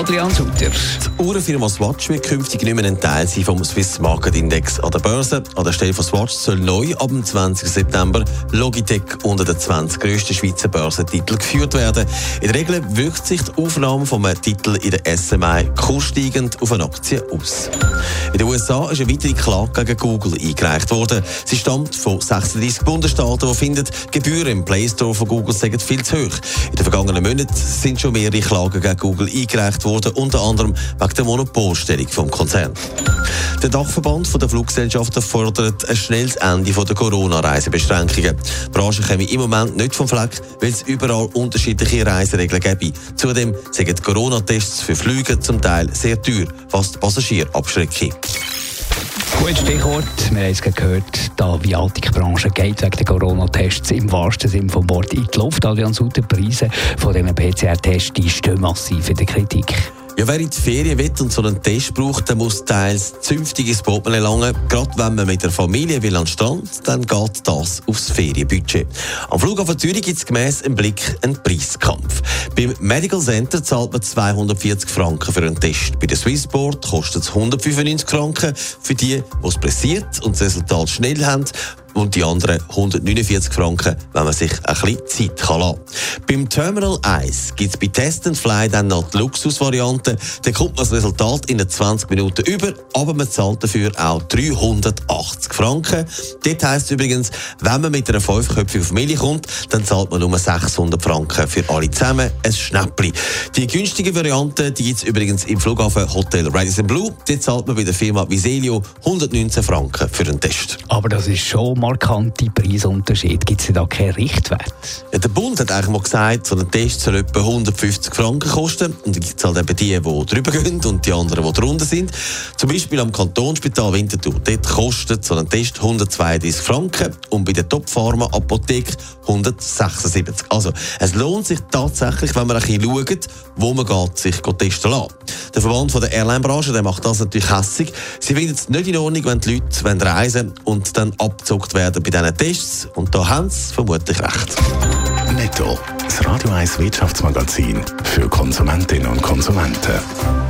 Adrian Sutter. Die Uhrenfirma Swatch wird künftig nicht mehr ein Teil sein vom Swiss Market Index an der Börse. An der Stelle von Swatch soll neu ab dem 20. September Logitech unter den 20 grössten Schweizer Börsentitel geführt werden. In der Regel wirkt sich die Aufnahme von einem Titel in der SMI kurssteigend auf eine Aktie aus. In den USA ist eine weitere Klage gegen Google eingereicht worden. Sie stammt von 36 Bundesstaaten, die finden, Gebühren im Play Store von Google seien viel zu hoch. In den vergangenen Monaten sind schon mehrere Klagen gegen Google eingereicht worden, unter anderem wegen der Monopolstellung vom Konzern. Der Dachverband der Fluggesellschaften fordert ein schnelles Ende der Corona-Reisebeschränkungen. Die Branche käme im Moment nicht vom Fleck, weil es überall unterschiedliche Reiseregeln gäbe. Zudem sind Corona-Tests für Flüge zum Teil sehr teuer, was die Passagiere abschrecken. Gut Stichwort. Wir haben es gehört, die Aviatikbranche geht wegen der Corona-Tests im wahrsten Sinne vom Wort in die Luft. Adrian Sutter, Preise von diesen PCR-Tests stehen massiv in der Kritik. Ja, wer in die Ferien will und so einen Test braucht, der muss teils zünftiges Portemonnaie langen. Gerade wenn man mit der Familie will an den Strand, dann geht das aufs Ferienbudget. Am Flughafen Zürich gibt es gemäss im Blick einen Preiskampf. Beim Medical Center zahlt man 240 Franken für einen Test. Bei der Swissport kostet es 195 Franken für die, die es pressiert und das Resultat schnell haben und die anderen 149 Franken, wenn man sich ein bisschen Zeit kann lassen Beim Terminal 1 gibt es bei Test and Fly dann noch die Luxusvariante. Da kommt man das Resultat in 20 Minuten über, aber man zahlt dafür auch 380 Franken. Dort heisst es übrigens, wenn man mit einer fünfköpfigen Familie kommt, dann zahlt man nur 600 Franken für alle zusammen. Ein Schnäppli. Die günstige Variante gibt es übrigens im Flughafen Hotel Radisson Blue. Dort zahlt man bei der Firma Viselio 119 Franken für einen Test. Aber das ist schon markante Preisunterschied. Gibt es da keinen Richtwert? Ja, der Bund hat eigentlich mal gesagt, so ein Test soll etwa 150 Franken kosten. Und dann gibt es halt eben die, die drüber gehen und die anderen, die drunter sind. Zum Beispiel am Kantonsspital Winterthur. Dort kostet so ein Test 132 Franken und bei der Top-Pharma Apotheke 176. Also, es lohnt sich tatsächlich, wenn man ein bisschen schaut, wo man geht, sich testen lässt. Der Verband von der Airline-Branche der macht das natürlich hässig. Sie finden es nicht in Ordnung, wenn die Leute reisen und dann abgezockt werden bei diesen Tests. Und da haben sie vermutlich recht. Netto, das Radio 1 Wirtschaftsmagazin für Konsumentinnen und Konsumenten.